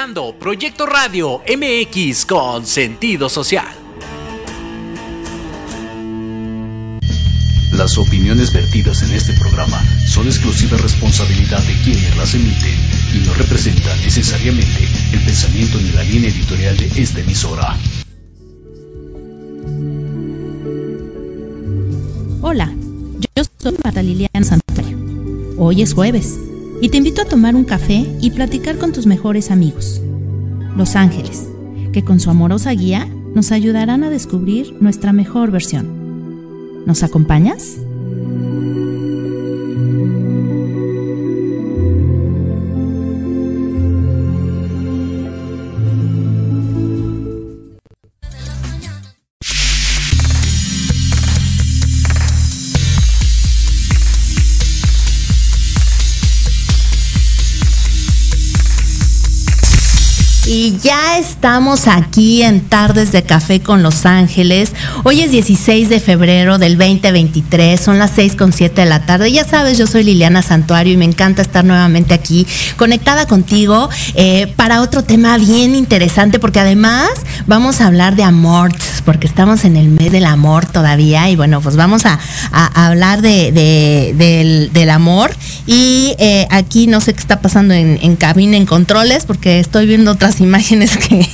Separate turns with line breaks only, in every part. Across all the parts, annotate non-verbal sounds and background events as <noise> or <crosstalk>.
Escuchando Proyecto Radio MX con sentido social.
Las opiniones vertidas en este programa son exclusiva responsabilidad de quienes las emiten y no representan necesariamente el pensamiento ni la línea editorial de esta emisora.
Hola, yo soy Marta Liliana Santuario. Hoy es jueves y te invito a tomar un café y platicar con tus mejores amigos, los ángeles, que con su amorosa guía nos ayudarán a descubrir nuestra mejor versión. ¿Nos acompañas? Ya estamos aquí en Tardes de Café con Los Ángeles. Hoy es 16 de febrero del 2023, son las 6 con 7 de la tarde. Ya sabes, yo soy Liliana Santuario y me encanta estar nuevamente aquí conectada contigo eh, para otro tema bien interesante porque además vamos a hablar de amor, porque estamos en el mes del amor todavía y bueno, pues vamos a, hablar de, del, amor. Y eh, aquí no sé qué está pasando en, en cabina, en controles, porque estoy viendo otras <laughs> imágenes que,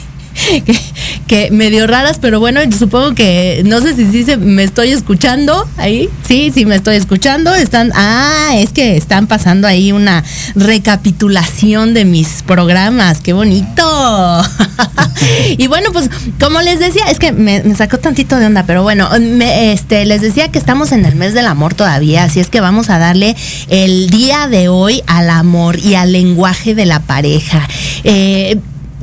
que, medio raras, pero bueno, supongo que no sé si sí me estoy escuchando ahí. Sí, sí me estoy escuchando. Están, ah, es que están pasando ahí una recapitulación de mis programas. Qué bonito. <laughs> y bueno, pues como les decía, es que me, sacó tantito de onda, pero bueno, este, les decía que estamos en el mes del amor todavía, así es que vamos a darle el día de hoy al amor y al lenguaje de la pareja. Eh,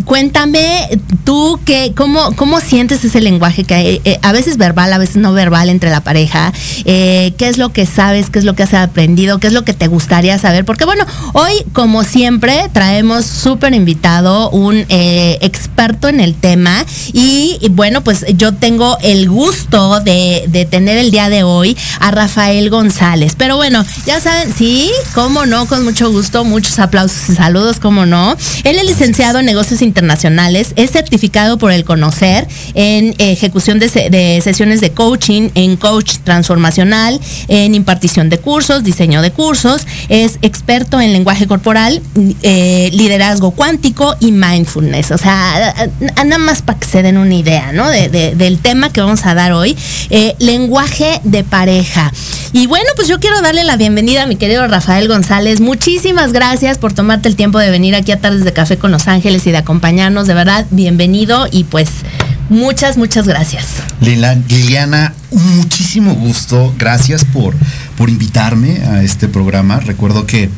Cuéntame tú que, cómo, cómo sientes ese lenguaje que hay, eh, a veces verbal, a veces no verbal entre la pareja. Eh, ¿Qué es lo que sabes? ¿Qué es lo que has aprendido? ¿Qué es lo que te gustaría saber? Porque bueno, hoy como siempre traemos súper invitado un eh, experto en el tema y, bueno, pues yo tengo el gusto de, de, tener el día de hoy a Rafael González. Pero bueno, ya saben, sí, cómo no, con mucho gusto, muchos aplausos y saludos, cómo no. Él es licenciado en negocios internacionales, es certificado por el Conocer en ejecución de, sesiones de coaching, en coach transformacional, en impartición de cursos, diseño de cursos, es experto en lenguaje corporal, eh, liderazgo cuántico y mindfulness. O sea, nada más para que se den una idea, ¿no? del tema que vamos a dar hoy, eh, lenguaje de pareja. Y bueno, pues yo quiero darle la bienvenida a mi querido Rafael González. Muchísimas gracias por tomarte el tiempo de venir aquí a Tardes de Café con Los Ángeles y de acompañarnos. De verdad, bienvenido y pues muchas, muchas gracias.
Liliana, muchísimo gusto. Gracias por, por invitarme a este programa. Recuerdo que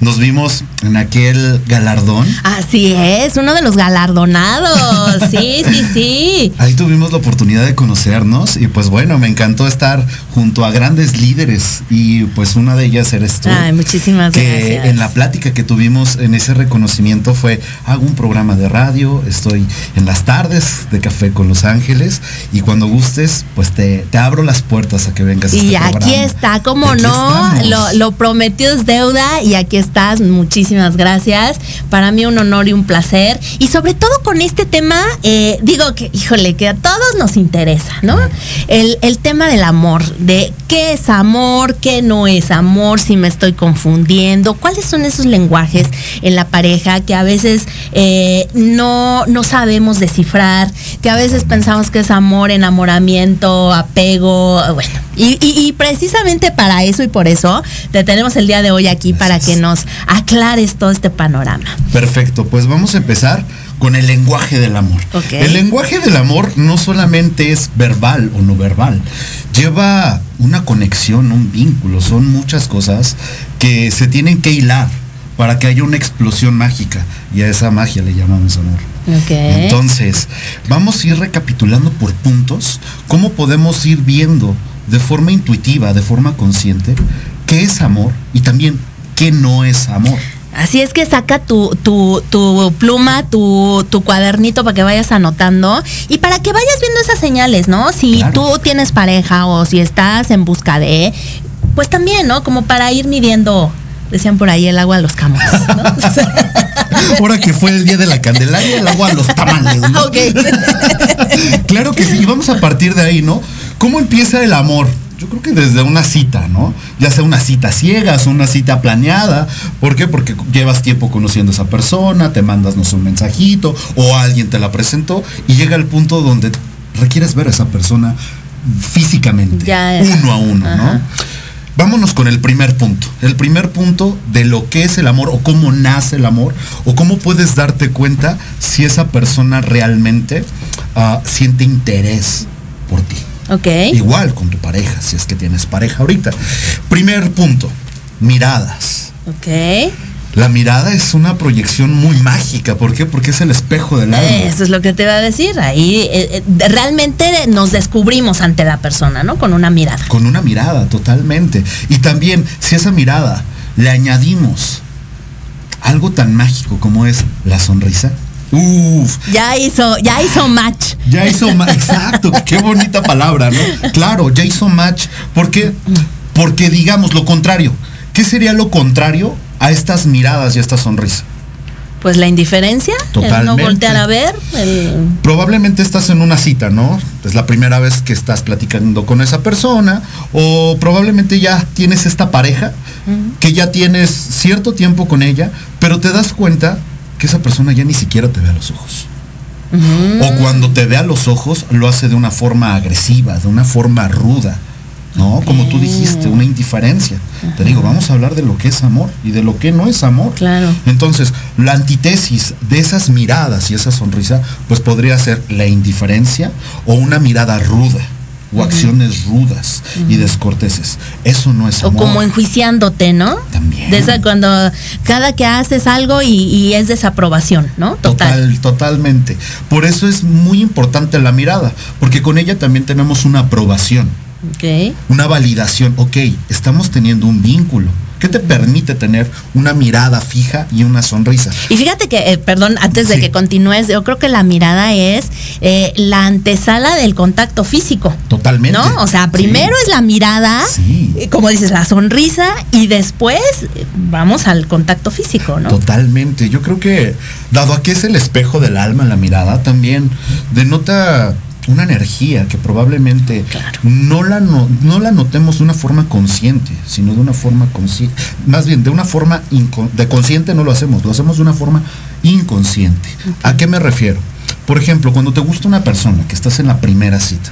nos vimos en aquel galardón.
Así es, uno de los galardonados. <laughs> Sí, sí, sí.
Ahí tuvimos la oportunidad de conocernos y pues bueno, me encantó estar junto a grandes líderes y pues una de ellas eres tú.
Ay, muchísimas
que En la plática que tuvimos en ese reconocimiento fue, hago un programa de radio, estoy en las tardes de Café con Los Ángeles y cuando gustes, pues te, abro las puertas a que vengas.
Y este aquí está, como no, lo, lo prometido es deuda y aquí estás. Muchísimas gracias. Para mí un honor y un placer. Y sobre todo con este tema, eh, digo que, híjole, que a todos nos interesa, ¿no? El, tema del amor, de qué es amor, qué no es amor, si me estoy confundiendo, cuáles son esos lenguajes en la pareja que a veces eh, no, no sabemos descifrar, que a veces pensamos que es amor, enamoramiento, apego, bueno. Y, y precisamente para eso y por eso te tenemos el día de hoy aquí para que nos aclares todo este panorama.
Perfecto, pues vamos a empezar con el lenguaje del amor. El lenguaje del amor no solamente es verbal o no verbal, lleva una conexión, un vínculo, son muchas cosas que se tienen que hilar para que haya una explosión mágica y a esa magia le llamamos amor. Entonces, vamos a ir recapitulando por puntos cómo podemos ir viendo de forma intuitiva, de forma consciente, qué es amor y también que no es amor.
Así es que saca tu, tu, tu pluma, tu, tu, cuadernito para que vayas anotando y para que vayas viendo esas señales, ¿no? Si tú tienes pareja o si estás en busca de, pues también, ¿no? Como para ir midiendo decían por ahí el agua a los camotes, ¿no? <laughs> <laughs>
Ahora que fue el día de la Candelaria, el agua a los tamales, ¿no? <laughs> claro que sí, y vamos a partir de ahí, ¿no? ¿Cómo empieza el amor? Creo que desde una cita, ¿no? Ya sea una cita ciega, o una cita planeada. ¿Por qué? Porque llevas tiempo conociendo a esa persona, te mandas no sé, un mensajito o alguien te la presentó y llega el punto donde requieres ver a esa persona físicamente, uno a uno, ¿no? Vámonos con el primer punto. El primer punto de lo que es el amor o cómo nace el amor o cómo puedes darte cuenta si esa persona realmente ah, siente interés por ti.
Ok.
Igual con tu pareja, si es que tienes pareja ahorita. Primer punto, miradas.
Ok.
La mirada es una proyección muy mágica. ¿Por qué? Porque es el espejo del alma.
Eso es lo que te iba a decir. Ahí eh, eh, realmente nos descubrimos ante la persona, ¿no? Con una mirada.
Con una mirada, totalmente. Y también, si esa mirada le añadimos algo tan mágico como es la sonrisa. Uf.
Ya hizo, ya hizo match.
Ya hizo match, exacto, qué bonita palabra, ¿no? Claro, ya hizo match. ¿Por qué? Porque digamos lo contrario. ¿Qué sería lo contrario a estas miradas y a esta sonrisa?
Pues la indiferencia, el no voltear a ver.
Probablemente estás en una cita, ¿no? Es la primera vez que estás platicando con esa persona o probablemente ya tienes esta pareja que ya tienes cierto tiempo con ella, pero te das cuenta que esa persona ya ni siquiera te ve a los ojos. O cuando te ve a los ojos lo hace de una forma agresiva, de una forma ruda ¿no? Como tú dijiste, una indiferencia. Te digo, vamos a hablar de lo que es amor y de lo que no es amor.
Claro.
Entonces, la antítesis de esas miradas y esa sonrisa, pues podría ser la indiferencia o una mirada ruda o acciones rudas y descorteses. Eso no es amor.
O como enjuiciándote, ¿no?
También.
Cuando cada que haces algo y, es desaprobación, ¿no?
Total. Totalmente. Por eso es muy importante la mirada, porque con ella también tenemos una aprobación. Una validación, ok, estamos teniendo un vínculo. ¿Qué te permite tener una mirada fija y una sonrisa?
Y fíjate que, eh, perdón, antes de que continúes, yo creo que la mirada es eh, la antesala del contacto físico.
Totalmente.
¿No? O sea, primero es la mirada, eh, como dices, la sonrisa, y después vamos al contacto físico, ¿no?
Totalmente. Yo creo que, dado a que es el espejo del alma, la mirada también denota una energía que probablemente no, la no, la notemos de una forma consciente, sino de una forma consciente, más bien de una forma de consciente no lo hacemos, lo hacemos de una forma inconsciente. ¿A qué me refiero? Por ejemplo, cuando te gusta una persona que estás en la primera cita,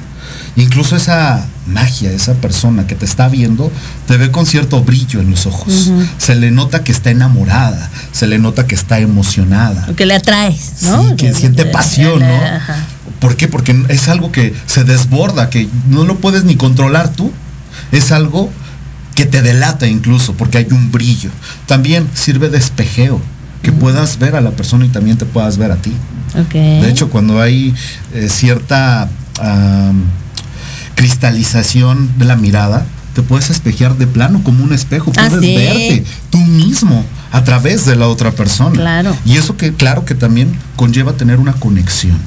incluso esa magia, esa persona que te está viendo, te ve con cierto brillo en los ojos. Se le nota que está enamorada, se le nota que está emocionada.
que le atraes, ¿no?
que siente pasión, ¿no? ¿Por qué? Porque es algo que se desborda, que no lo puedes ni controlar tú. Es algo que te delata incluso, porque hay un brillo. También sirve de espejeo, que puedas ver a la persona y también te puedas ver a ti. De hecho, cuando hay eh, cierta cristalización de la mirada, te puedes espejear de plano como un espejo, puedes ah, verte tú mismo a través de la otra persona.
Claro.
Y eso que claro que también conlleva tener una conexión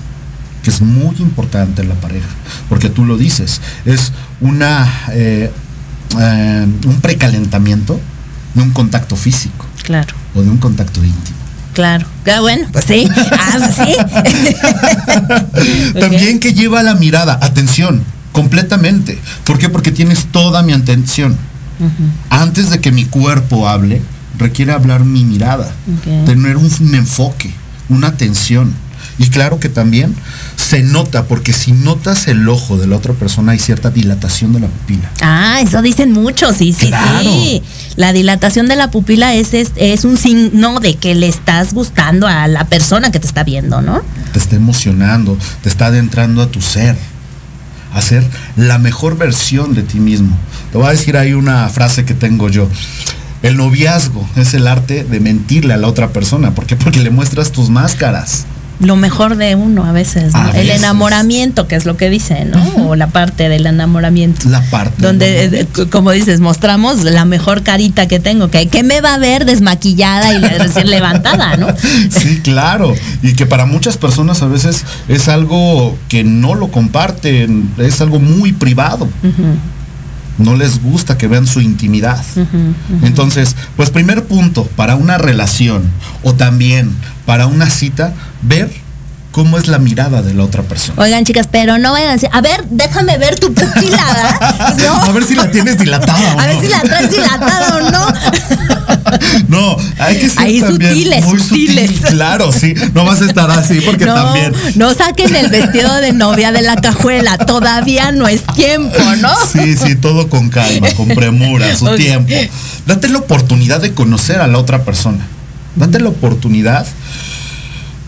que es muy importante en la pareja, porque tú lo dices, es una eh, eh, un precalentamiento de un contacto físico.
Claro.
O de un contacto íntimo.
Claro. Ah, bueno, pues sí. Ah, pues sí. <laughs>
También que lleva la mirada, atención, completamente. ¿Por qué? Porque tienes toda mi atención. Antes de que mi cuerpo hable, requiere hablar mi mirada, tener un enfoque, una atención. Y claro que también se nota, porque si notas el ojo de la otra persona hay cierta dilatación de la pupila.
Ah, eso dicen muchos, sí, sí, sí. La dilatación de la pupila es, es, un signo de que le estás gustando a la persona que te está viendo, ¿no?
Te está emocionando, te está adentrando a tu ser, a ser la mejor versión de ti mismo. Te voy a decir ahí una frase que tengo yo. El noviazgo es el arte de mentirle a la otra persona. ¿Por qué? Porque le muestras tus máscaras
lo mejor de uno a veces, el enamoramiento, que es lo que dice, ¿no? O la parte del enamoramiento.
La parte.
Donde, eh, como dices, mostramos la mejor carita que tengo, que, que me va a ver desmaquillada y recién levantada, ¿no? <laughs>
Sí, claro. Y que para muchas personas a veces es algo que no lo comparten, es algo muy privado. No les gusta que vean su intimidad. Entonces, pues primer punto, para una relación o también para una cita, ver cómo es la mirada de la otra persona.
Oigan, chicas, pero no vayan a decir, a ver, déjame ver tu pupila. <laughs>
A ver si la tienes dilatada
o A ver si la traes dilatada o no. <laughs> <laughs>
No, hay que ser
Ahí sutiles,
muy sutiles. claro, sí. No vas a estar así porque también.
No saquen el vestido de novia de la cajuela. Todavía no es tiempo, ¿no?
Sí, sí, todo con calma, con premura, su tiempo. Date la oportunidad de conocer a la otra persona. Date la oportunidad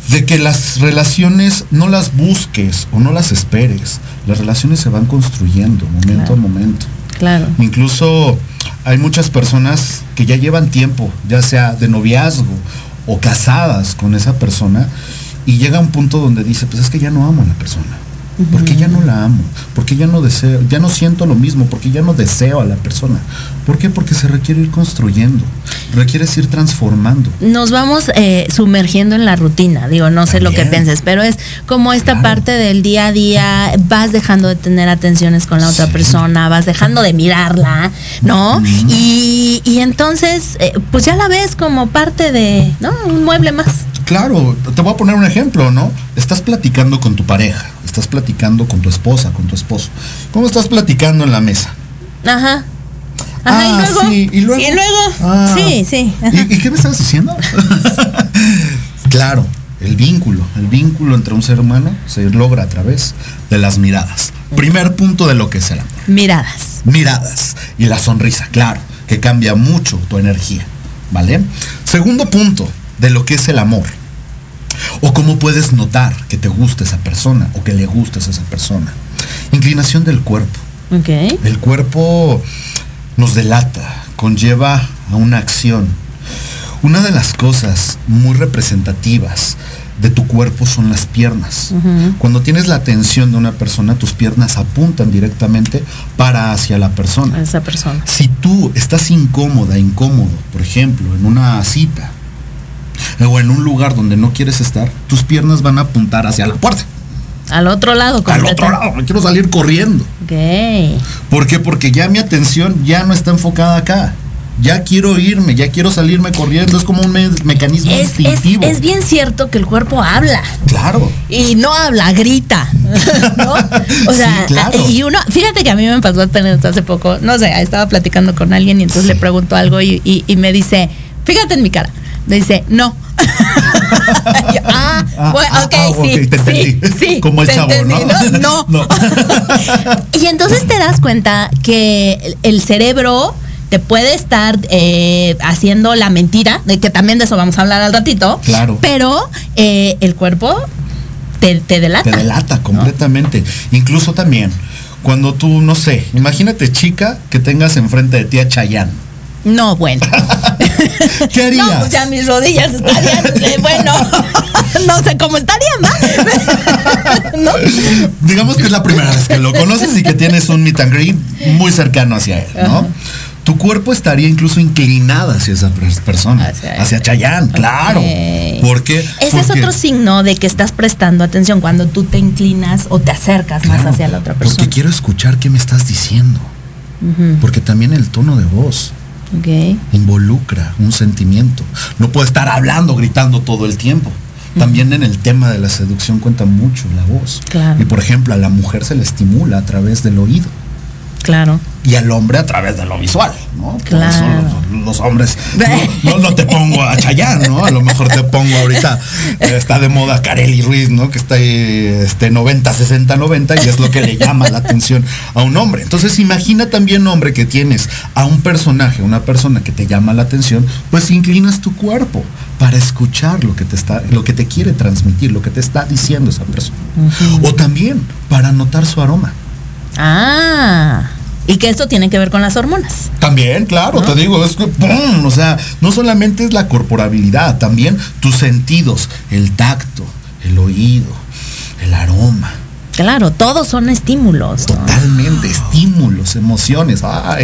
de que las relaciones no las busques o no las esperes. Las relaciones se van construyendo momento a momento.
Claro.
Incluso hay muchas personas que ya llevan tiempo, ya sea de noviazgo o casadas con esa persona, y llega un punto donde dice, pues es que ya no amo a la persona. Porque ya no la amo, porque ya no deseo, ya no siento lo mismo, porque ya no deseo a la persona. ¿Por qué? Porque se requiere ir construyendo, requiere ir transformando.
Nos vamos eh, sumergiendo en la rutina, digo, no sé lo que pienses, pero es como esta parte del día a día, vas dejando de tener atenciones con la otra persona, vas dejando de mirarla, ¿no? y, entonces, eh, pues ya la ves como parte de, ¿no? Un mueble más.
Claro, te voy a poner un ejemplo, ¿no? Estás platicando con tu pareja estás platicando con tu esposa, con tu esposo. ¿Cómo estás platicando en la mesa?
Ajá. Ajá,
¿y,
ah, luego?
Sí, y luego.
¿Y luego?
Ah.
sí, sí.
¿Y, qué me estabas diciendo? <laughs> claro, el vínculo. El vínculo entre un ser humano se logra a través de las miradas. Primer punto de lo que es el amor.
Miradas.
Miradas. Y la sonrisa, claro, que cambia mucho tu energía. ¿Vale? Segundo punto de lo que es el amor o cómo puedes notar que te gusta esa persona o que le gustas a esa persona. Inclinación del cuerpo. El cuerpo nos delata, conlleva a una acción. Una de las cosas muy representativas de tu cuerpo son las piernas. Cuando tienes la atención de una persona, tus piernas apuntan directamente para hacia la persona.
Esa persona.
Si tú estás incómoda, incómodo, por ejemplo, en una cita, o en un lugar donde no quieres estar, tus piernas van a apuntar hacia la puerta.
Al otro lado,
Al otro lado, me quiero salir corriendo.
Ok.
¿Por qué? Porque ya mi atención ya no está enfocada acá. Ya quiero irme, ya quiero salirme corriendo. Es como un mecanismo instintivo.
Es, bien cierto que el cuerpo habla.
Claro.
Y no habla, grita. <laughs> ¿no? O sea, y uno, fíjate que a mí me pasó hace poco, no sé, estaba platicando con alguien y entonces le pregunto algo y me dice, fíjate en mi cara dice, no. <laughs> ah, ah, bueno, ok, ah, sí, sí, sí, <laughs>
Como el chavo, ¿no?
No. <laughs> y entonces te das cuenta que el cerebro te puede estar eh, haciendo la mentira, de que también de eso vamos a hablar al ratito.
Claro.
Pero eh, el cuerpo te, te, delata.
Te delata completamente. Incluso también, cuando tú, no sé, imagínate chica que tengas enfrente de ti a Chayanne
no, bueno. <laughs>
¿Qué harías?
No, pues ya mis rodillas estarían, eh, <laughs> bueno, <laughs> no sé cómo estarían, ¿no?
Digamos que es la primera vez que lo conoces y que tienes un meet and greet muy cercano hacia él, ¿no? Tu cuerpo estaría incluso inclinado hacia esa persona, hacia, hacia Chayán, claro. Porque
ese es otro signo de que estás prestando atención cuando tú te inclinas o te acercas más hacia la otra persona.
Porque quiero escuchar qué me estás diciendo. Porque también el tono de voz Involucra un sentimiento. No puede estar hablando, gritando todo el tiempo. También en el tema de la seducción cuenta mucho la voz. Y por ejemplo, a la mujer se le estimula a través del oído.
Claro.
Y al hombre a través de lo visual, ¿no?
Claro.
los, hombres. No, te pongo a Chayanne, ¿no? A lo mejor te pongo ahorita. Eh, está de moda Carely Ruiz, ¿no? Que está ahí este, 90, 60, 90 y es lo que le llama la atención a un hombre. Entonces imagina también, hombre, que tienes a un personaje, una persona que te llama la atención, pues inclinas tu cuerpo para escuchar lo que te está, lo que te quiere transmitir, lo que te está diciendo esa persona. O también para notar su aroma.
Ah. Y que esto tiene que ver con las hormonas.
También, claro, te digo, es que, ¡pum! O sea, no solamente es la corporabilidad, también tus sentidos, el tacto, el oído, el aroma.
Claro, todos son estímulos.
Totalmente, estímulos, emociones. Ah,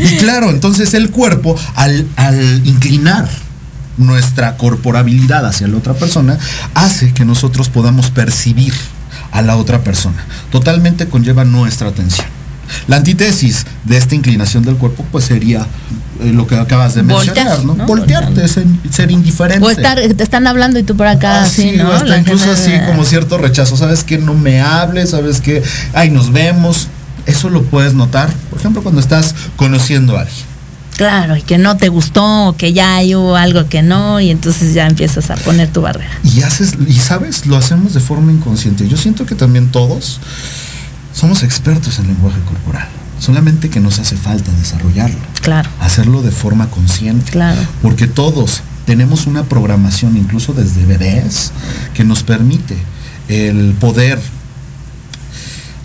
y claro, entonces el cuerpo, al, al inclinar nuestra corporabilidad hacia la otra persona, hace que nosotros podamos percibir a la otra persona. Totalmente conlleva nuestra atención. La antítesis de esta inclinación del cuerpo pues sería eh, lo que acabas de mencionar, ¿no? Voltearte, ser, indiferente.
O estar, te están hablando y tú por acá, así, ¿no?
Hasta incluso así como cierto rechazo, ¿sabes que No me hables, ¿sabes que Ay, nos vemos. Eso lo puedes notar, por ejemplo, cuando estás conociendo a alguien.
Claro, y que no te gustó, que ya hay algo que no, y entonces ya empiezas a poner tu barrera.
Y haces, y sabes, lo hacemos de forma inconsciente. Yo siento que también todos somos expertos en lenguaje corporal. Solamente que nos hace falta desarrollarlo.
Claro.
Hacerlo de forma consciente.
Claro.
Porque todos tenemos una programación, incluso desde bebés, que nos permite el poder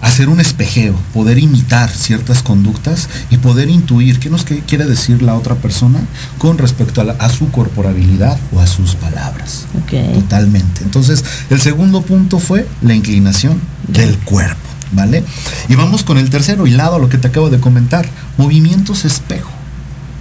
hacer un espejeo, poder imitar ciertas conductas y poder intuir qué nos quiere decir la otra persona con respecto a, su corporabilidad o a sus palabras. Totalmente. Entonces, el segundo punto fue la inclinación del cuerpo, ¿vale? Y vamos con el tercero hilado, lo que te acabo de comentar, movimientos espejo.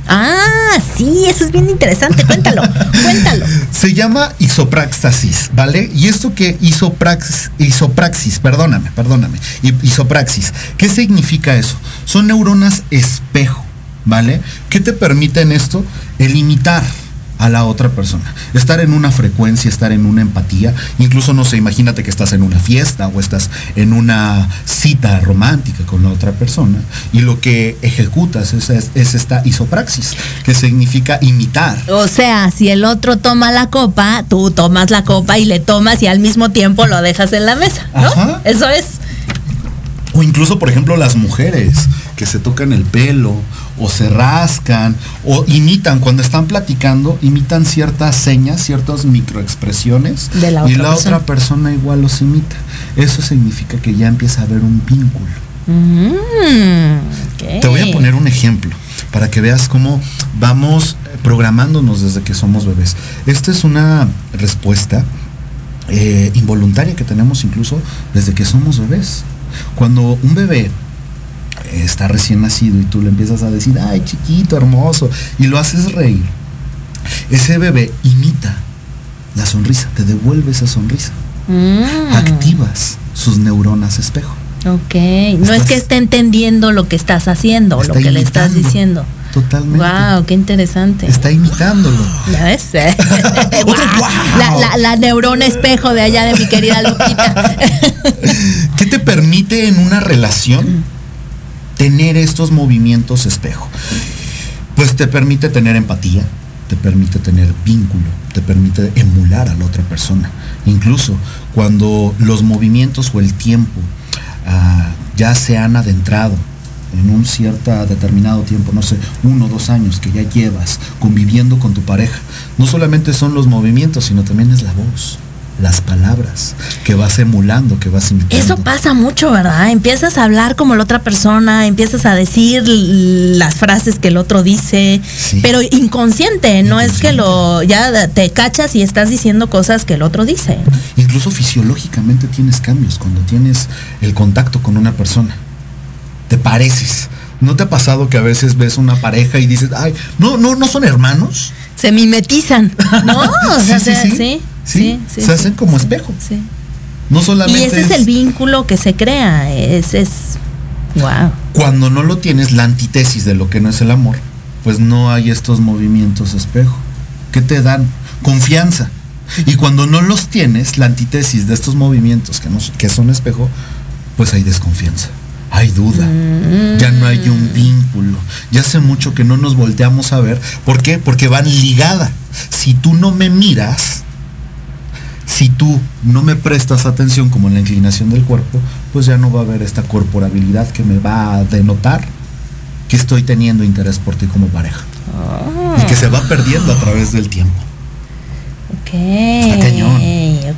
Ah, sí, eso es bien interesante. Cuéntalo, <laughs> cuéntalo.
Se llama isopraxis, ¿vale? Y esto que isopraxis, isopraxis, perdóname, perdóname, isopraxis, ¿qué significa eso? Son neuronas espejo, ¿vale? ¿Qué te permiten esto? El imitar a la otra persona. Estar en una frecuencia, estar en una empatía. Incluso no sé, imagínate que estás en una fiesta o estás en una cita romántica con la otra persona y lo que ejecutas es, esta isopraxis, que significa imitar.
O sea, si el otro toma la copa, tú tomas la copa y le tomas y al mismo tiempo lo dejas en la mesa, ¿no? Eso es.
O incluso, por ejemplo, las mujeres que se tocan el pelo o se rascan o imitan cuando están platicando, imitan ciertas señas, ciertas microexpresiones y la otra persona igual los imita. Eso significa que ya empieza a haber un vínculo. Mm, Te voy a poner un ejemplo para que veas cómo vamos programándonos desde que somos bebés. Esta es una respuesta eh, involuntaria que tenemos incluso desde que somos bebés. Cuando un bebé está recién nacido y tú le empiezas a decir, ay chiquito, hermoso, y lo haces reír, ese bebé imita la sonrisa, te devuelve esa sonrisa. Mm. Activas sus neuronas espejo.
Ok, no es que esté entendiendo lo que estás haciendo, lo que le estás diciendo.
Totalmente.
Wow, qué interesante.
Está imitándolo.
Ya ves. <laughs> la, la, neurona espejo de allá de mi querida Lupita.
¿Qué te permite en una relación tener estos movimientos espejo? Pues te permite tener empatía, te permite tener vínculo, te permite emular a la otra persona. Incluso cuando los movimientos o el tiempo ah, ya se han adentrado en un cierto determinado tiempo, no sé, uno o dos años que ya llevas conviviendo con tu pareja, no solamente son los movimientos, sino también es la voz las palabras que vas emulando, que vas imitando.
Eso pasa mucho, ¿verdad? Empiezas a hablar como la otra persona, empiezas a decir las frases que el otro dice, pero inconsciente, no es que lo ya te cachas y estás diciendo cosas que el otro dice.
Incluso fisiológicamente tienes cambios cuando tienes el contacto con una persona. Te pareces. ¿No te ha pasado que a veces ves una pareja y dices, ay, no, no, no son hermanos?
Se mimetizan, ¿no? <laughs> O sea, sí.
¿sí? Se hacen como espejo. No solamente.
Y ese es, el vínculo que se crea. Es, es. Wow.
Cuando no lo tienes, la antítesis de lo que no es el amor, pues no hay estos movimientos espejo. que te dan? Confianza. Y cuando no los tienes, la antítesis de estos movimientos que, no, que son espejo, pues hay desconfianza, hay duda, ya no hay un mm. vínculo, ya hace mucho que no nos volteamos a ver. ¿Por qué? Porque van ligada. Si tú no me miras, si tú no me prestas atención como en la inclinación del cuerpo, pues ya no va a haber esta corporabilidad que me va a denotar que estoy teniendo interés por ti como pareja. Y que se va perdiendo a través del tiempo.
Ok. Está
cañón.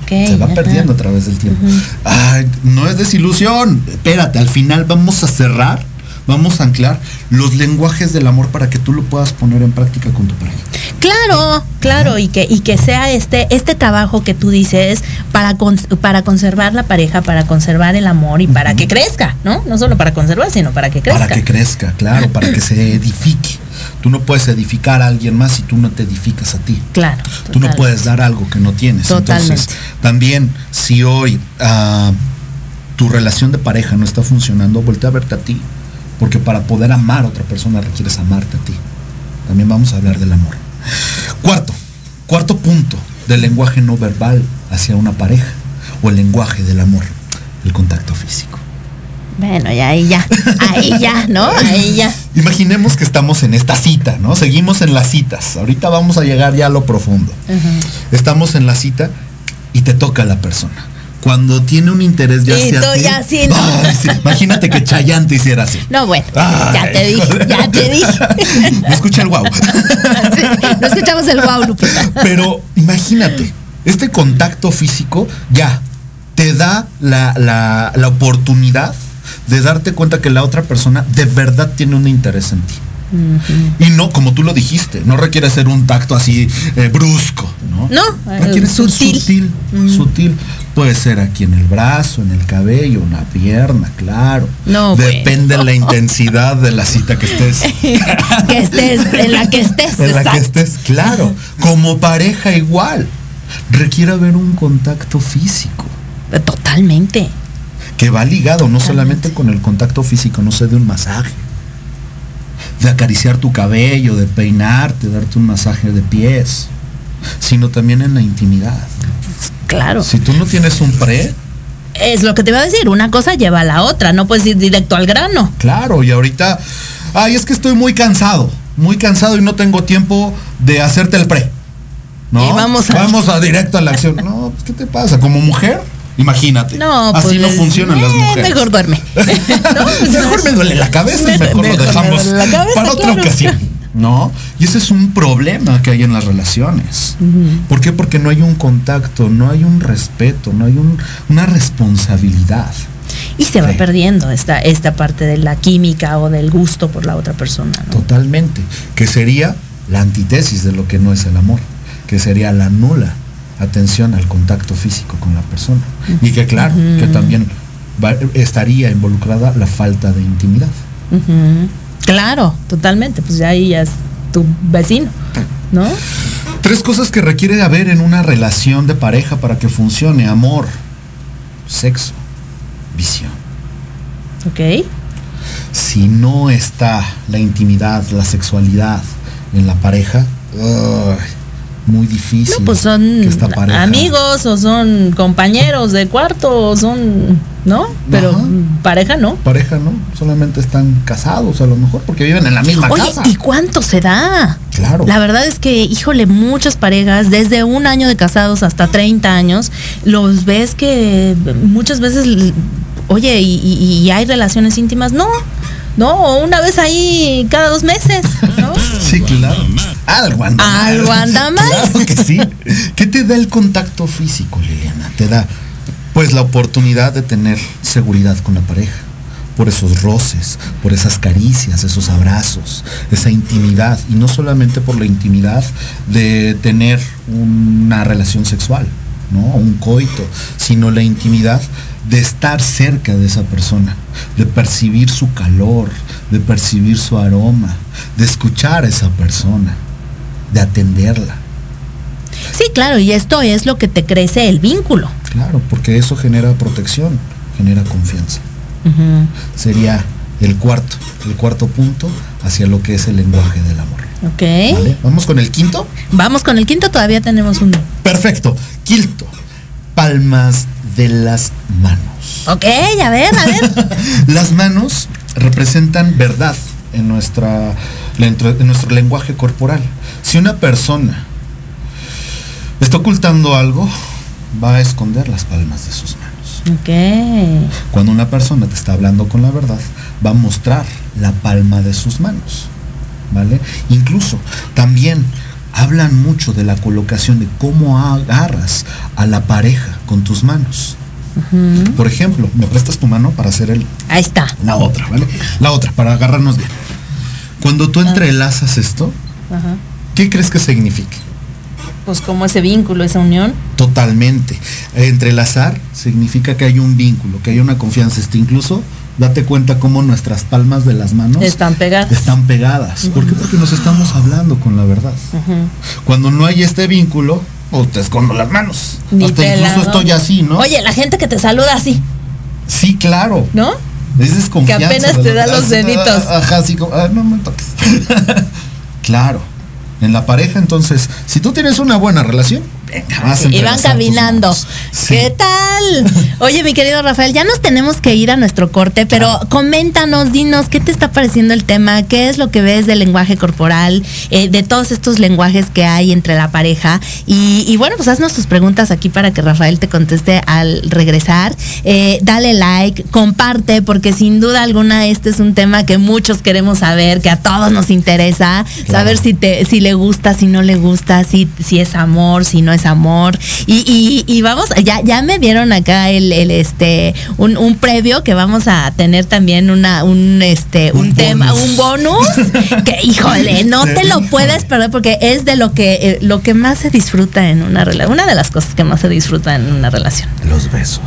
se va perdiendo a través del tiempo. Ay, no es desilusión. Espérate, al final vamos a cerrar vamos a anclar los lenguajes del amor para que tú lo puedas poner en práctica con tu pareja.
Claro, claro, y que, y que sea este, este trabajo que tú dices para, para conservar la pareja, para conservar el amor y para que crezca, ¿no? No solo para conservar, sino para que crezca.
Para que crezca, claro, para que se edifique. Tú no puedes edificar a alguien más si tú no te edificas a ti.
Claro.
Tú no puedes dar algo que no tienes. Totalmente. Entonces, también si hoy... Ah, tu relación de pareja no está funcionando, voltea a verte a ti. Porque para poder amar a otra persona requieres amarte a ti. También vamos a hablar del amor. Cuarto, cuarto punto del lenguaje no verbal hacia una pareja o el lenguaje del amor, el contacto físico.
Bueno, y ahí ya, ahí ya, ¿no? Ahí ya.
Imaginemos que estamos en esta cita, ¿no? Seguimos en las citas. Ahorita vamos a llegar ya a lo profundo. Estamos en la cita y te toca la persona cuando tiene un interés ya
ya sí, ¿no?
Imagínate que Chayanne te hiciera así.
No, bueno, ya te dije, ya te dije. <laughs>
No escucha el guau.
no escuchamos el guau, Lupita.
Pero imagínate, este contacto físico ya te da la, la, la oportunidad de darte cuenta que la otra persona de verdad tiene un interés en ti. Y no, como tú lo dijiste, no requiere ser un tacto así eh, brusco, ¿no?
No,
requiere ser sutil. Sutil, Puede ser aquí en el brazo, en el cabello, una pierna, claro.
No,
Depende de la intensidad de la cita que estés. <laughs>
que estés, en la que estés.
En la que estés, claro. Como pareja igual. Requiere haber un contacto físico.
Totalmente.
Que va ligado no solamente con el contacto físico, no sé, de un masaje de acariciar tu cabello, de peinarte, darte un masaje de pies, sino también en la intimidad.
Claro.
Si tú no tienes un pre,
es lo que te iba a decir, una cosa lleva a la otra, no puedes ir directo al grano.
Claro, y ahorita, ay, es que estoy muy cansado, muy cansado y no tengo tiempo de hacerte el pre. ¿No?
vamos
a... Vamos a directo a la acción. No, pues, ¿qué te pasa? Como mujer, Imagínate.
No,
Así no
pues,
funcionan las
eh,
mujeres.
Mejor duerme. <laughs> <laughs>
Pues, mejor me duele la cabeza y mejor, lo dejamos para otra ocasión. ¿No? Y ese es un problema que hay en las relaciones. ¿Por qué? Porque no hay un contacto, no hay un respeto, no hay una responsabilidad.
Y se va perdiendo esta, esta parte de la química o del gusto por la otra persona.
Totalmente. Que sería la antítesis de lo que no es el amor. Que sería la nula atención al contacto físico con la persona. Y que claro, que también estaría involucrada la falta de intimidad.
Claro, totalmente, pues ya ahí ya es tu vecino, ¿no?
Tres cosas que requiere haber en una relación de pareja para que funcione, amor, sexo, visión.
Ok.
Si no está la intimidad, la sexualidad en la pareja, muy difícil.
No, pues son amigos o son compañeros de cuarto o son, ¿no? Pero pareja no.
Pareja no, solamente están casados a lo mejor porque viven en la misma
Oye,
casa.
¿y cuánto se da?
Claro.
La verdad es que, híjole, muchas parejas, desde un año de casados hasta 30 años, los ves que muchas veces, oye, y hay relaciones íntimas, no no, una vez ahí cada dos meses, ¿no? <laughs>
Sí, claro. Algo anda
mal. Algo anda mal. <laughs>
Claro que sí. ¿Qué te da el contacto físico, Liliana? Te da, pues, la oportunidad de tener seguridad con la pareja. Por esos roces, por esas caricias, esos abrazos, esa intimidad. Y no solamente por la intimidad de tener una relación sexual, ¿no? Un coito, sino la intimidad de estar cerca de esa persona, de percibir su calor, de percibir su aroma, de escuchar a esa persona, de atenderla.
Sí, claro, y esto es lo que te crece el vínculo.
Claro, porque eso genera protección, genera confianza. Sería el cuarto, el cuarto punto hacia lo que es el lenguaje del amor.
Ok.
¿Vamos con el quinto?
Vamos con el quinto, todavía tenemos uno.
Perfecto. Quinto, palmas de las manos.
Ok, a ver, a ver. <laughs>
las manos representan verdad en, nuestra, en nuestro lenguaje corporal. Si una persona está ocultando algo, va a esconder las palmas de sus manos.
Ok.
Cuando una persona te está hablando con la verdad, va a mostrar la palma de sus manos. ¿Vale? Incluso también hablan mucho de la colocación, de cómo agarras a la pareja con tus manos. Por ejemplo, ¿me prestas tu mano para hacer el...
Ahí está.
La otra, ¿vale? La otra, para agarrarnos bien. Cuando tú ah. entrelazas esto, ¿qué crees que signifique?
Pues como ese vínculo, esa unión.
Totalmente. Entrelazar significa que hay un vínculo, que hay una confianza. Este incluso date cuenta cómo nuestras palmas de las manos
están pegadas.
Están pegadas. ¿Por qué? Porque nos estamos hablando con la verdad. Cuando no hay este vínculo, pues te escondo las manos. Hasta incluso estoy así, ¿no?
Oye, la gente que te saluda así.
Sí, claro.
¿No?
Es desconfianza.
Que apenas te da los <laughs> deditos.
Ajá, así como, ah, no me toques. <laughs> claro. En la pareja, entonces, si tú tienes una buena relación,
y van caminando. ¿Qué tal? Oye, mi querido Rafael, ya nos tenemos que ir a nuestro corte, pero coméntanos, dinos, ¿qué te está pareciendo el tema? ¿Qué es lo que ves del lenguaje corporal, eh, de todos estos lenguajes que hay entre la pareja? Y, bueno, pues haznos tus preguntas aquí para que Rafael te conteste al regresar. Eh, dale like, comparte, porque sin duda alguna este es un tema que muchos queremos saber, que a todos nos interesa, saber si, te, si le gusta, si no le gusta, si, si es amor, si no es amor. Y, y, vamos, ya, ya me dieron acá el, este, un, un, previo que vamos a tener también una, un este, un, tema, un bonus. que híjole, <laughs> no te lo puedes perder porque es de lo que, eh, lo que más se disfruta en una relación. Una de las cosas que más se disfruta en una relación.
Los besos.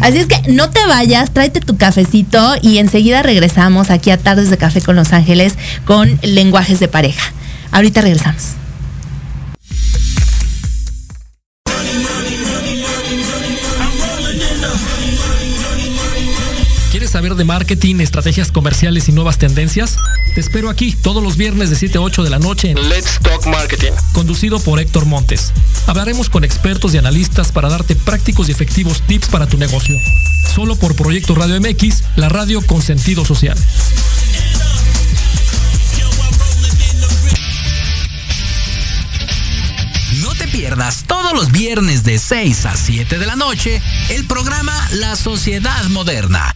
Así es que no te vayas, tráete tu cafecito y enseguida regresamos aquí a Tardes de Café con Los Ángeles con lenguajes de pareja. Ahorita regresamos.
Saber de marketing, estrategias comerciales y nuevas tendencias? Te espero aquí todos los viernes de 7 a 8 de la noche en Let's Talk Marketing, conducido por Héctor Montes. Hablaremos con expertos y analistas para darte prácticos y efectivos tips para tu negocio. Solo por Proyecto Radio MX, la radio con sentido social.
No te pierdas todos los viernes de 6 a 7 de la noche el programa La Sociedad Moderna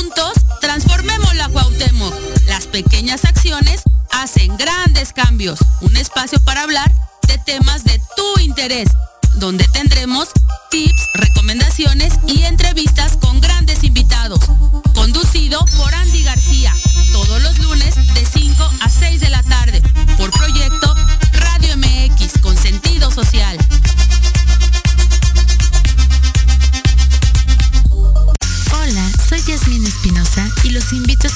Juntos, transformemos la Cuauhtémoc. Las pequeñas acciones hacen grandes cambios. Un espacio para hablar de temas de tu interés, donde tendremos tips, recomendaciones y entrevistas con grandes invitados. Conducido por Andy García,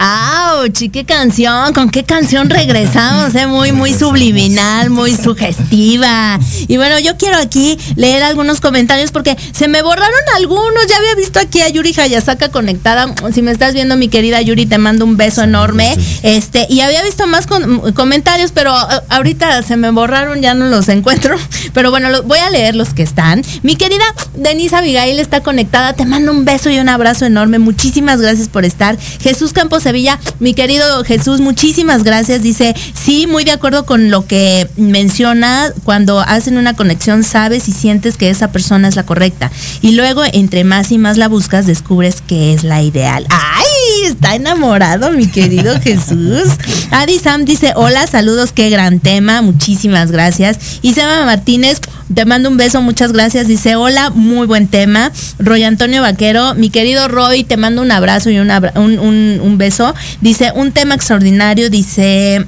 ¡Auch! qué canción! ¿Con qué canción regresamos? Eh? Muy, muy subliminal, muy sugestiva. Y bueno, yo quiero aquí leer algunos comentarios porque se me borraron algunos. Ya había visto aquí a Yuri Hayasaka conectada. Si me estás viendo, mi querida Yuri, te mando un beso enorme. Este, y había visto más comentarios, pero eh, ahorita se me borraron, ya no los encuentro. <laughs> Pero bueno, voy a leer los que están. Mi querida Denise Abigail está conectada. Te mando un beso y un abrazo enorme. Muchísimas gracias por estar. Jesús Campos Sevilla, mi querido Jesús, muchísimas gracias. Dice, sí, muy de acuerdo con lo que menciona, cuando hacen una conexión sabes y sientes que esa persona es la correcta. Y luego, entre más y más la buscas, descubres que es la ideal. ¡Ay! Está enamorado, mi querido <laughs> Jesús. Adi Sam dice, hola, saludos, qué gran tema, muchísimas gracias. Y Seba Martínez, te mando un beso, muchas gracias. Dice, hola, muy buen tema. Roy Antonio Vaquero, mi querido Roy, te mando un abrazo y un, un beso Dice, un tema extraordinario, dice...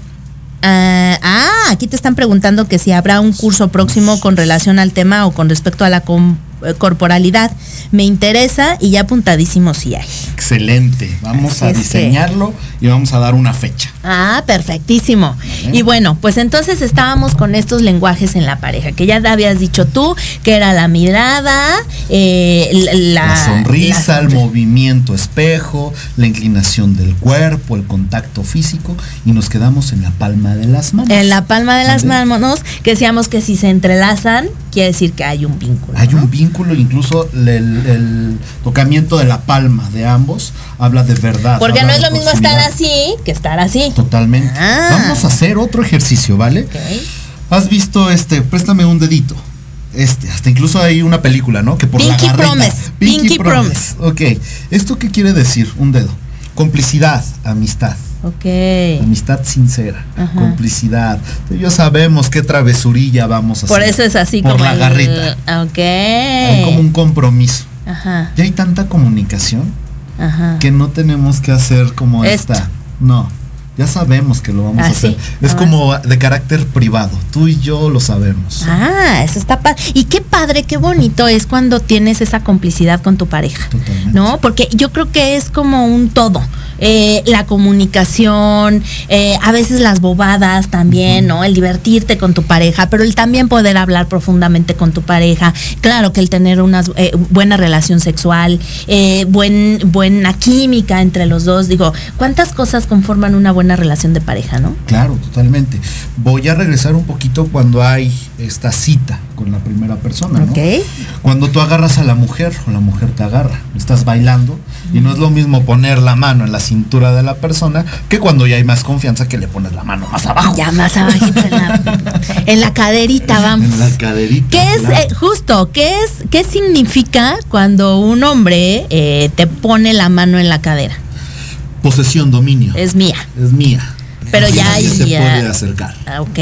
ah, ah aquí te están preguntando que si habrá un curso próximo con relación al tema o con respecto a la eh, corporalidad. Me interesa y ya apuntadísimo si hay.
Excelente. Vamos a diseñarlo y vamos a dar una fecha.
Ah, perfectísimo. Y bueno, pues entonces estábamos con estos lenguajes en la pareja, que ya habías dicho tú, que era la mirada, eh, la,
sonrisa, el movimiento espejo, la inclinación del cuerpo, el contacto físico, y nos quedamos en la palma de las manos.
En la palma de las manos, que decíamos que si se entrelazan, quiere decir que hay un vínculo.
Hay un vínculo, incluso el, tocamiento de la palma de ambos habla de verdad.
Porque no es lo mismo estar así que estar así.
Totalmente. Ah. Vamos a hacer otro ejercicio, ¿vale? ¿Has visto este? Préstame un dedito. Este, hasta incluso hay una película, ¿no?
Que por Pinky la Promise. Pinky, Promise.
Ok. ¿Esto qué quiere decir? Un dedo. Complicidad, amistad.
Ok.
Amistad sincera, complicidad. Ya sabemos qué travesurilla vamos a
hacer. Por eso es así
por la garrita.
Ok.
Hay como un compromiso. Ajá. Ya hay tanta comunicación Ajá. que no tenemos que hacer como esta. No ya sabemos que lo vamos a ah, hacer. Es ah. como de carácter privado. Tú y yo lo sabemos.
Ah, eso está padre. Y qué padre, qué bonito es cuando tienes esa complicidad con tu pareja. Totalmente. ¿No? Porque yo creo que es como un todo. Eh, la comunicación, eh, a veces las bobadas también, ¿no? El divertirte con tu pareja, pero el también poder hablar profundamente con tu pareja. Claro que el tener una eh, buena relación sexual, buen, buena química entre los dos. Digo, ¿cuántas cosas conforman una buena relación de pareja, no?
Claro, totalmente. Voy a regresar un poquito cuando hay esta cita con la primera persona, ¿no? Cuando tú agarras a la mujer o la mujer te agarra, estás bailando y no es lo mismo poner la mano en la cintura de la persona que cuando ya hay más confianza que le pones la mano más abajo.
Ya más abajo en la, caderita, vamos.
En la caderita.
¿Qué es eh, justo? ¿Qué es qué significa cuando un hombre eh, te pone la mano en la cadera?
Posesión, dominio.
Es mía.
Es mía.
Pero ya
se puede acercar.
Ah, ok,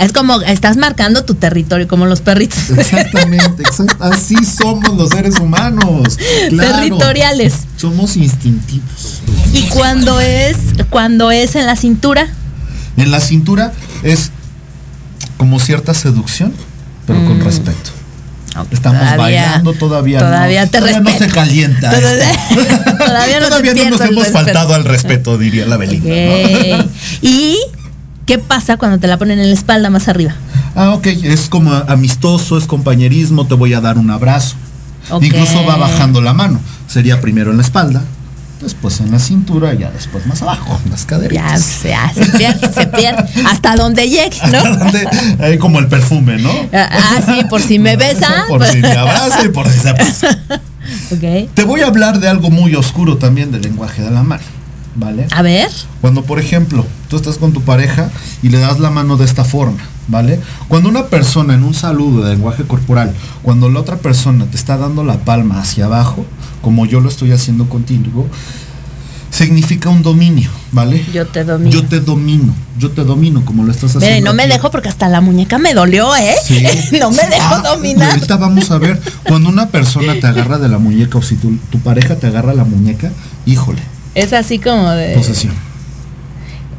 es como estás marcando tu territorio como los perritos.
Exactamente, <laughs> así somos los seres humanos.
Territoriales.
Somos instintivos.
¿Y cuando es cuando es en la cintura?
En la cintura es como cierta seducción, pero con mm. respeto. Estamos bailando todavía. <laughs>
Todavía
no, te todavía no se calienta.
Todavía, no,
nos hemos faltado al respeto, diría la Belinda.
¿Y qué pasa cuando te la ponen en la espalda más arriba?
Ah, ok, es como amistoso, es compañerismo, te voy a dar un abrazo. Incluso va bajando la mano. Sería primero en la espalda, después en la cintura, ya después más abajo, en las caderitas.
Ya, se, pierde, se pierde, hasta donde llegue, ¿no?
ahí como el perfume, ¿no?
Ah, ah sí, por si me besa.
Por si me abraza y por si se pasa. <laughs>
Okay.
Te voy a hablar de algo muy oscuro también del lenguaje de la mano, ¿vale?
A ver.
Cuando, por ejemplo, tú estás con tu pareja y le das la mano de esta forma, ¿vale? Cuando una persona en un saludo de lenguaje corporal, cuando la otra persona te está dando la palma hacia abajo, como yo lo estoy haciendo contigo, significa un dominio, ¿vale?
Yo te domino.
Yo te domino, yo te domino como lo estás haciendo.
no me dejo porque hasta la muñeca me dolió, ¿eh? <laughs> no me dejo ah, dominar.
ahorita vamos a ver, cuando una persona te agarra de la muñeca o si tu, pareja te agarra la muñeca, híjole.
Es así como de...
Posesión.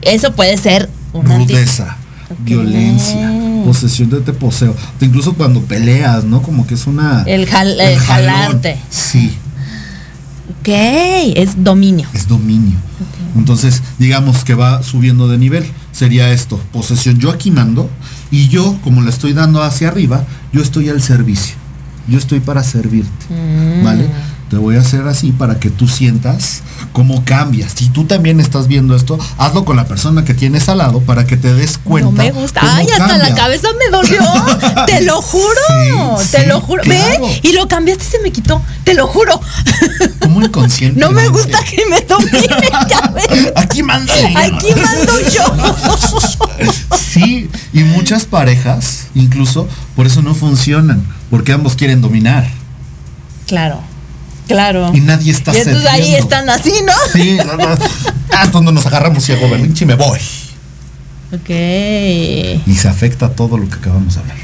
Eso puede ser
una... Rudeza, violencia posesión de te poseo. Incluso cuando peleas, ¿no? Como que es una.
El, jalarte.
Sí.
Ok, es dominio.
Es dominio. Entonces, digamos que va subiendo de nivel. Sería esto, posesión. Yo aquí mando y yo, como le estoy dando hacia arriba, yo estoy al servicio. Yo estoy para servirte. Mm. ¿Vale? Te voy a hacer así para que tú sientas cómo cambias. Si tú también estás viendo esto, hazlo con la persona que tienes al lado para que te des cuenta. No
me gusta. Ay, hasta la cabeza me dolió. <laughs> te lo juro. te lo juro. Ve, y lo cambiaste y se me quitó. Te lo juro.
Como inconsciente.
No me gusta que me domine. <laughs>
Aquí mando yo.
Aquí mando yo.
sí, y muchas parejas, incluso, por eso no funcionan, porque ambos quieren dominar.
Claro. Claro.
Y nadie está
Y entonces ahí están así, ¿no?
Sí, no, no. <laughs> Ah, donde nos agarramos y hago berrinche y me voy.
Ok.
Y se afecta todo lo que acabamos de hablar.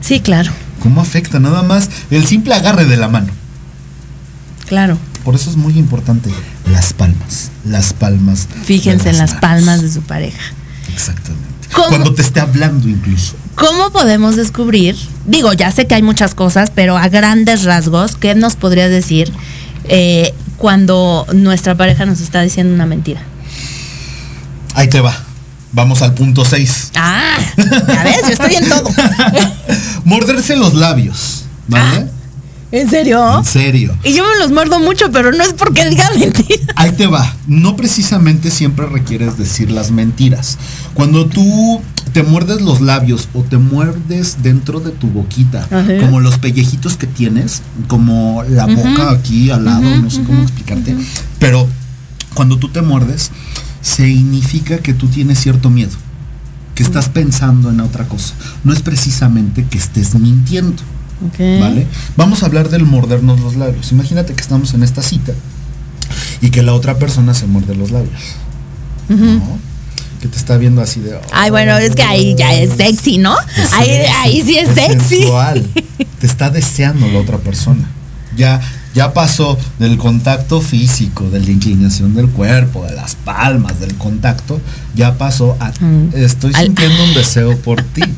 Sí, claro.
¿Cómo afecta? Nada más el simple agarre de la mano.
Claro.
Por eso es muy importante las palmas. Las palmas.
Fíjense en las palmas de su pareja.
Exactamente. Cuando te esté hablando incluso.
¿Cómo podemos descubrir? Digo, ya sé que hay muchas cosas, pero a grandes rasgos, ¿qué nos podrías decir eh, cuando nuestra pareja nos está diciendo una mentira?
Ahí te va. Vamos al punto 6.
Ah, ya ves, yo estoy en todo. <laughs>
Morderse los labios, ¿vale? Ah,
¿En serio?
En serio.
Y yo me los muerdo mucho, pero no es porque diga mentiras.
Ahí te va. No precisamente siempre requieres decir las mentiras. Cuando tú te muerdes los labios o te muerdes dentro de tu boquita, como los pellejitos que tienes, como la boca aquí al lado, no sé cómo explicarte, pero cuando tú te muerdes, significa que tú tienes cierto miedo, que estás pensando en otra cosa. No es precisamente que estés mintiendo. ¿Vale? Vamos a hablar del mordernos los labios. Imagínate que estamos en esta cita y que la otra persona se muerde los labios. Que te está viendo así de.
Ay, bueno, es que ahí ya es sexy, ¿no? ahí, sí es, sexy. <laughs>
te está deseando la otra persona. Ya ya pasó del contacto físico, de la inclinación del cuerpo, de las palmas, del contacto, ya pasó a mm. estoy sintiendo un deseo por ti. <laughs>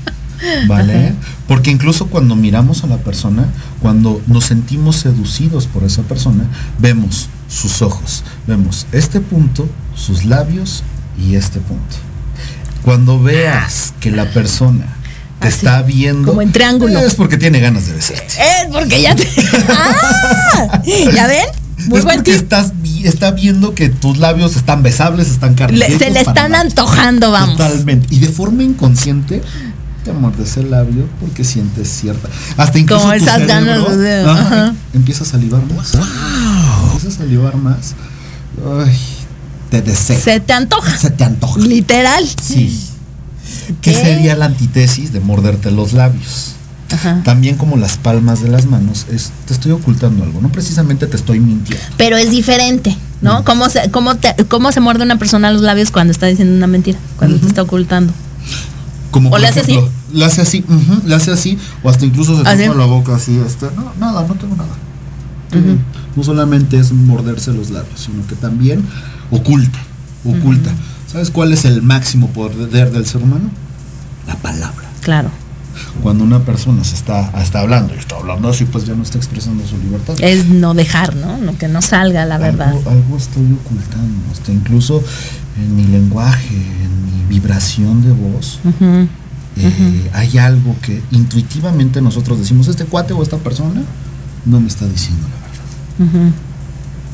¿Vale? Porque incluso cuando miramos a la persona, cuando nos sentimos seducidos por esa persona, vemos sus ojos, vemos este punto, sus labios y este punto. Cuando veas que la persona te está viendo.
Como en triángulo.
Es porque tiene ganas de besarte.
Es porque ya te. <laughs> ¡Ah! ¿Ya ven?
Muy es porque estás, está viendo que tus labios están besables, están
cargados. Se le están antojando, vamos.
Totalmente. Y de forma inconsciente te mordes el labio porque sientes cierta. Hasta incluso. Como esas ganas de. Ajá, Empieza a salivar más. Wow. Empieza a salivar más. Ay, te.
Se te antoja.
Se te antoja.
Literal.
Sí. ¿Qué sería la antítesis de morderte los labios? También como las palmas de las manos, es, te estoy ocultando algo, no precisamente te estoy mintiendo.
Pero es diferente, ¿no? Mm. ¿Cómo, se, cómo, cómo se muerde una persona los labios cuando está diciendo una mentira? Cuando te está ocultando.
Como o le hace así. Le hace así, le hace así, o hasta incluso se la boca así, este, no, nada, no tengo nada. No solamente es morderse los labios, sino que también oculta, oculta. ¿Sabes cuál es el máximo poder del ser humano? La palabra.
Claro.
Cuando una persona se está, está hablando y está hablando así, pues ya no está expresando su libertad.
Es no dejar, ¿no? que no salga la verdad.
Algo, estoy ocultando, hasta incluso en mi lenguaje, en mi vibración de voz. Eh, hay algo que intuitivamente nosotros decimos, este cuate o esta persona no me está diciendo la verdad.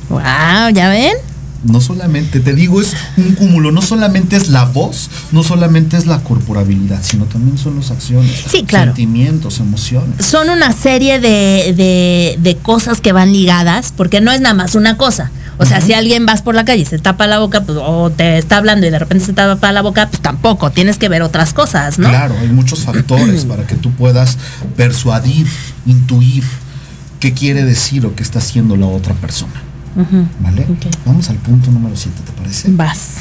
Wow, ¿ya ven?
No solamente, te digo, es un cúmulo, no solamente es la voz, no solamente es la corporabilidad, sino también son las acciones, sentimientos, emociones.
Son una serie de, de, cosas que van ligadas, porque no es nada más una cosa. O sea, si alguien vas por la calle y se tapa la boca, pues, o te está hablando y de repente se tapa la boca, pues tampoco, tienes que ver otras cosas, ¿no?
Claro, hay muchos factores para que tú puedas persuadir, intuir qué quiere decir o qué está haciendo la otra persona. ¿Vale? Vamos al punto número 7, ¿te parece?
Vas.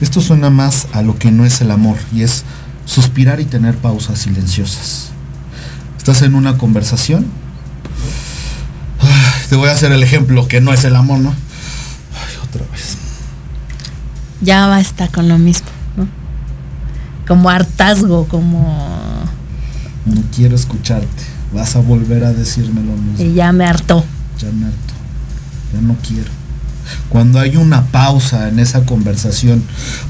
Esto suena más a lo que no es el amor y es suspirar y tener pausas silenciosas. Estás en una conversación. te voy a hacer el ejemplo que no es el amor, ¿no? Ay, otra vez.
Ya basta con lo mismo, ¿no? Como hartazgo, como...
No quiero escucharte. Vas a volver a decirme lo mismo.
Y ya me hartó.
Ya me hartó ya no quiero. Cuando hay una pausa en esa conversación,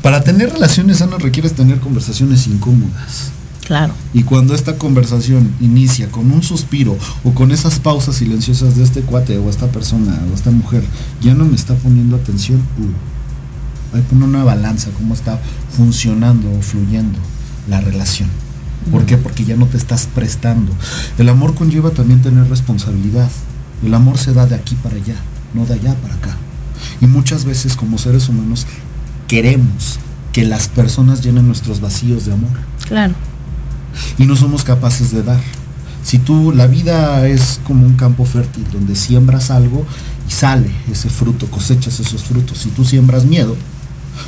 para tener relaciones sanas requieres tener conversaciones incómodas.
Claro.
Y cuando esta conversación inicia con un suspiro o con esas pausas silenciosas de este cuate o esta persona o esta mujer, ya no me está poniendo atención, uh, hay poner una balanza, cómo está funcionando o fluyendo la relación. ¿Por qué? Porque ya no te estás prestando. El amor conlleva también tener responsabilidad. El amor se da de aquí para allá no de allá para acá. Y muchas veces como seres humanos queremos que las personas llenen nuestros vacíos de amor.
Claro.
Y no somos capaces de dar. Si tú, la vida es como un campo fértil donde siembras algo y sale ese fruto, cosechas esos frutos. Si tú siembras miedo,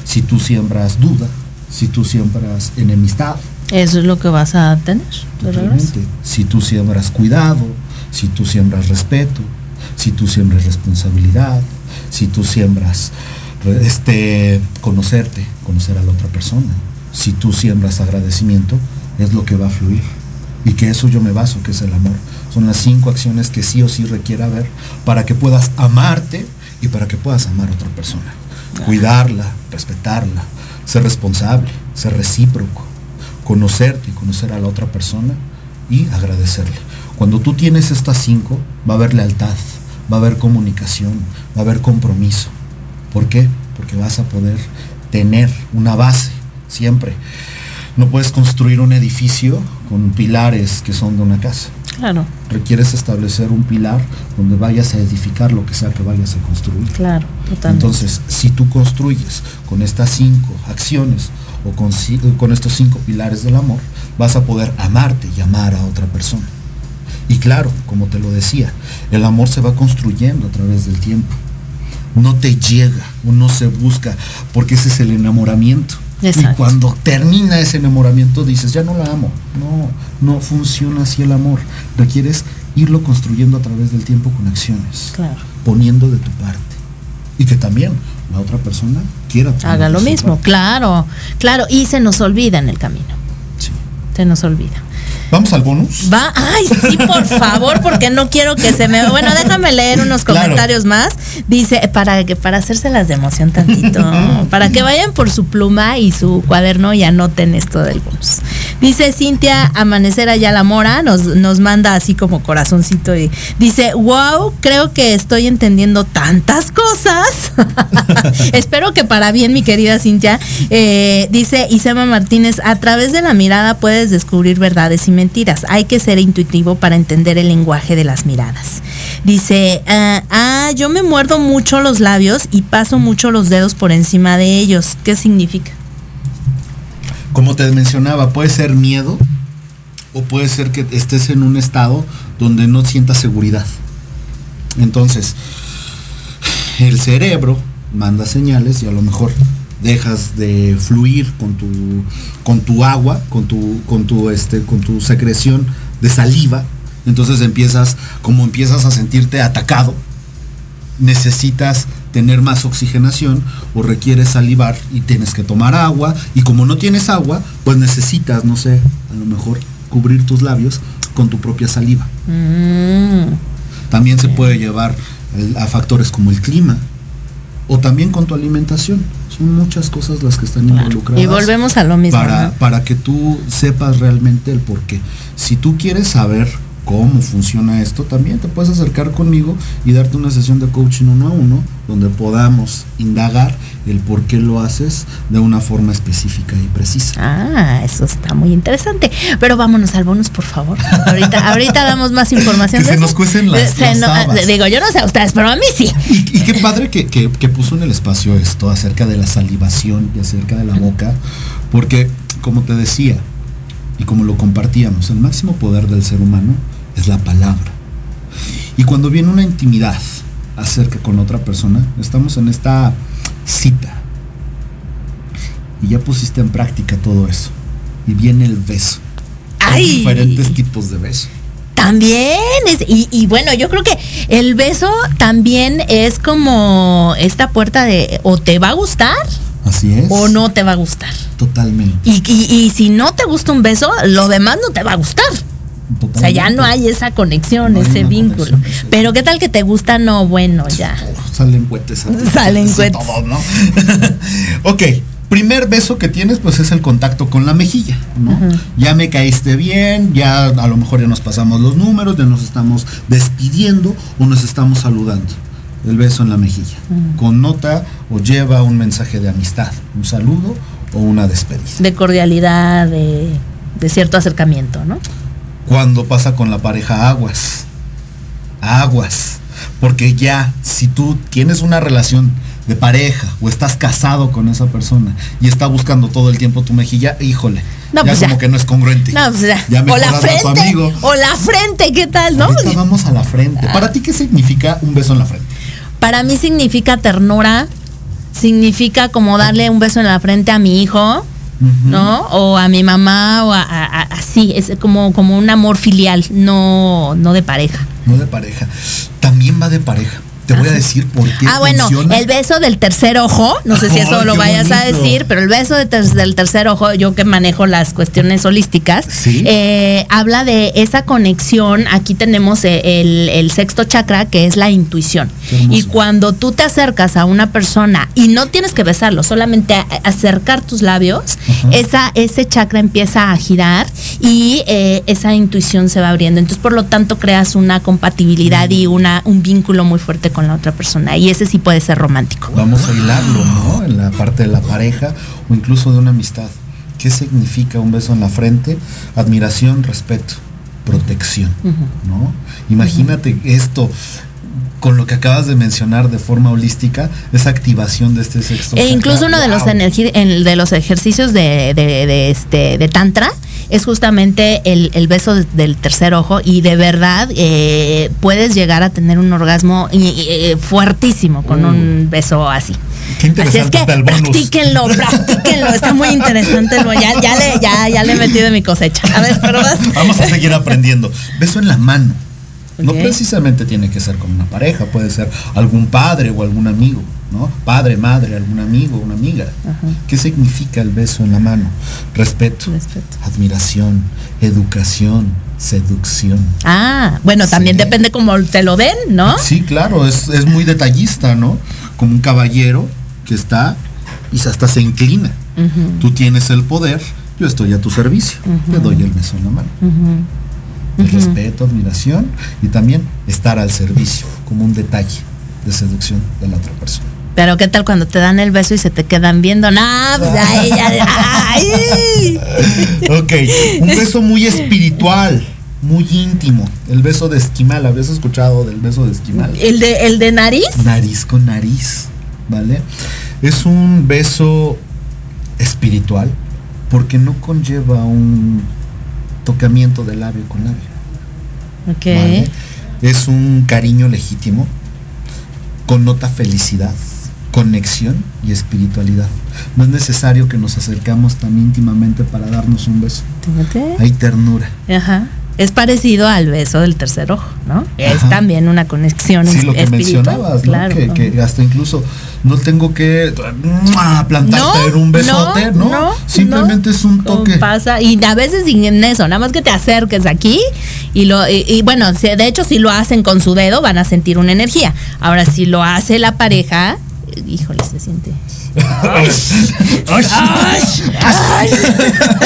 si tú siembras duda, si tú siembras enemistad.
Eso es lo que vas a tener.
Si tú siembras cuidado, si tú siembras respeto, si tú siembras responsabilidad, si tú siembras este, conocerte, conocer a la otra persona, si tú siembras agradecimiento, es lo que va a fluir. Y que eso yo me baso, que es el amor. Son las cinco acciones que sí o sí requiere haber para que puedas amarte y para que puedas amar a otra persona. Cuidarla, respetarla, ser responsable, ser recíproco, conocerte y conocer a la otra persona y agradecerle. Cuando tú tienes estas cinco, va a haber lealtad, va a haber comunicación, va a haber compromiso. ¿Por qué? Porque vas a poder tener una base siempre. No puedes construir un edificio con pilares que son de una casa.
Claro.
Requieres establecer un pilar donde vayas a edificar lo que sea que vayas a construir.
Claro, totalmente.
Entonces, si tú construyes con estas cinco acciones o con, con estos cinco pilares del amor, vas a poder amarte y amar a otra persona. Y claro, como te lo decía, el amor se va construyendo a través del tiempo. No te llega o no se busca, porque ese es el enamoramiento. Y cuando termina ese enamoramiento dices, ya no la amo. No, no funciona así el amor. Requieres irlo construyendo a través del tiempo con acciones, poniendo de tu parte. Y que también la otra persona quiera.
Haga lo mismo, claro, claro. Y se nos olvida en el camino. Sí. Se nos olvida.
¿Vamos al bonus?
Va, ay, sí, por favor, porque no quiero que se me. Bueno, déjame leer unos comentarios más. Dice, para que para hacérselas de emoción tantito, <laughs> para que vayan por su pluma y su cuaderno y anoten esto del bonus. Dice Cintia Amanecer allá la mora, nos, nos manda así como corazoncito y dice, wow, creo que estoy entendiendo tantas cosas. <laughs> Espero que para bien, mi querida Cintia. Eh, dice Isema Martínez, a través de la mirada puedes descubrir verdades y mentiras. Hay que ser intuitivo para entender el lenguaje de las miradas. Dice, ah, ah, yo me muerdo mucho los labios y paso mucho los dedos por encima de ellos. ¿Qué significa?
Como te mencionaba, puede ser miedo o puede ser que estés en un estado donde no sientas seguridad. Entonces, el cerebro manda señales y a lo mejor dejas de fluir con tu, con tu agua, con tu, con tu, este, con tu secreción de saliva, entonces empiezas, como empiezas a sentirte atacado, necesitas tener más oxigenación o requieres salivar y tienes que tomar agua y como no tienes agua, pues necesitas, no sé, a lo mejor cubrir tus labios con tu propia saliva. Mm. También se puede llevar a factores como el clima o también con tu alimentación muchas cosas las que están involucradas.
Y volvemos a lo mismo.
Para, para que tú sepas realmente el por qué. Si tú quieres saber cómo funciona esto, también te puedes acercar conmigo y darte una sesión de coaching uno a uno, donde podamos indagar el por qué lo haces de una forma específica y precisa.
Ah, eso está muy interesante. Pero vámonos al bonus, por favor. Ahorita, <laughs> ahorita damos más información.
que se nos cuecen las,
Digo, yo no sé a ustedes, pero a mí sí.
Y, qué padre que, que, que puso en el espacio esto acerca de la salivación y acerca de la boca, porque como te decía, y como lo compartíamos, el máximo poder del ser humano es la palabra. Y cuando viene una intimidad acerca con otra persona, estamos en esta cita. Y ya pusiste en práctica todo eso. Y viene el beso. Hay diferentes tipos de beso.
También es, y, y, bueno, yo creo que el beso también es como esta puerta de o te va a gustar.
Así es.
O no te va a gustar.
Totalmente.
Y, y, si no te gusta un beso, lo demás no te va a gustar. O sea, ya no hay esa conexión, ese vínculo. Pero qué tal que te gusta, no, bueno, ya.
Salen cohetes.
Salen cohetes.
¿no? <laughs> ok, primer beso que tienes, pues es el contacto con la mejilla, ¿no? Ya me caíste bien, ya a lo mejor ya nos pasamos los números, ya nos estamos despidiendo o nos estamos saludando. El beso en la mejilla. Con nota o lleva un mensaje de amistad, un saludo o una despedida.
De cordialidad, de, de cierto acercamiento, ¿no?
cuando pasa con la pareja aguas. Aguas. Porque ya, si tú tienes una relación de pareja o estás casado con esa persona y está buscando todo el tiempo tu mejilla, híjole. ya pues como que no es congruente.
No, pues ya. o la frente. O la frente, ¿qué tal, no?
vamos a la frente. ¿Para ti qué significa un beso en la frente?
Para mí significa ternura, significa como darle un beso en la frente a mi hijo, ¿no? O a mi mamá, o a, así, es como, como un amor filial, no, no de pareja.
No de pareja. También va de pareja. Te voy a decir por qué.
Ah, bueno, el beso del tercer ojo, no sé si eso lo vayas a decir, pero el beso del tercer ojo, yo que manejo las cuestiones holísticas, eh, habla de esa conexión. Aquí tenemos eh, el, sexto chakra, que es la intuición. Y cuando tú te acercas a una persona y no tienes que besarlo, solamente acercar tus labios, esa, ese chakra empieza a girar y eh, esa intuición se va abriendo. Entonces, por lo tanto, creas una compatibilidad y una, un vínculo muy fuerte con la otra persona. Y ese sí puede ser romántico.
Vamos a hilarlo, ¿no? En la parte de la pareja o incluso de una amistad. ¿Qué significa un beso en la frente? Admiración, respeto, protección, ¿no? Imagínate esto con lo que acabas de mencionar de forma holística, esa activación de este sexto.
E incluso uno de los de los ejercicios de, de, este de tantra es justamente el, beso del tercer ojo y de verdad eh, puedes llegar a tener un orgasmo eh, fuertísimo con un beso así.
Qué interesante
así es que practíquenlo, practíquenlo, está muy interesante. Ya, ya, le, ya, ya le he metido mi cosecha. A ver, pero
Vamos a seguir aprendiendo. Beso en la mano. No precisamente tiene que ser con una pareja, puede ser algún padre o algún amigo, ¿no? Padre, madre, algún amigo, una amiga. ¿Qué significa el beso en la mano? Respeto, admiración, educación, seducción.
Ah, bueno, también depende cómo te lo den, ¿no?
Sí, claro, es, muy detallista, ¿no? Como un caballero que está y hasta se inclina. Tú tienes el poder, yo estoy a tu servicio, te doy el beso en la mano respeto, admiración y también estar al servicio, como un detalle de seducción de la otra persona.
Pero qué tal cuando te dan el beso y se te quedan viendo, nah, pues <laughs>
ok, un beso muy espiritual, muy íntimo. El beso de esquimal, ¿habías escuchado del beso de esquimal?
¿El de, el de nariz?
Nariz con nariz, ¿vale? Es un beso espiritual porque no conlleva un tocamiento de labio con labio.
Ok.
Es un cariño legítimo, connota felicidad, conexión y espiritualidad. No es necesario que nos acercamos tan íntimamente para darnos un beso. Hay ternura.
Ajá es parecido al beso del tercer ojo, ¿no? Es también una conexión
sí, lo que mencionabas, claro, que, hasta incluso no tengo que plantarte un besote, ¿no? Simplemente es un toque.
Pasa, y a veces sin eso, nada más que te acerques aquí y lo y, bueno, de hecho si lo hacen con su dedo van a sentir una energía. Ahora si lo hace la pareja, híjole, se siente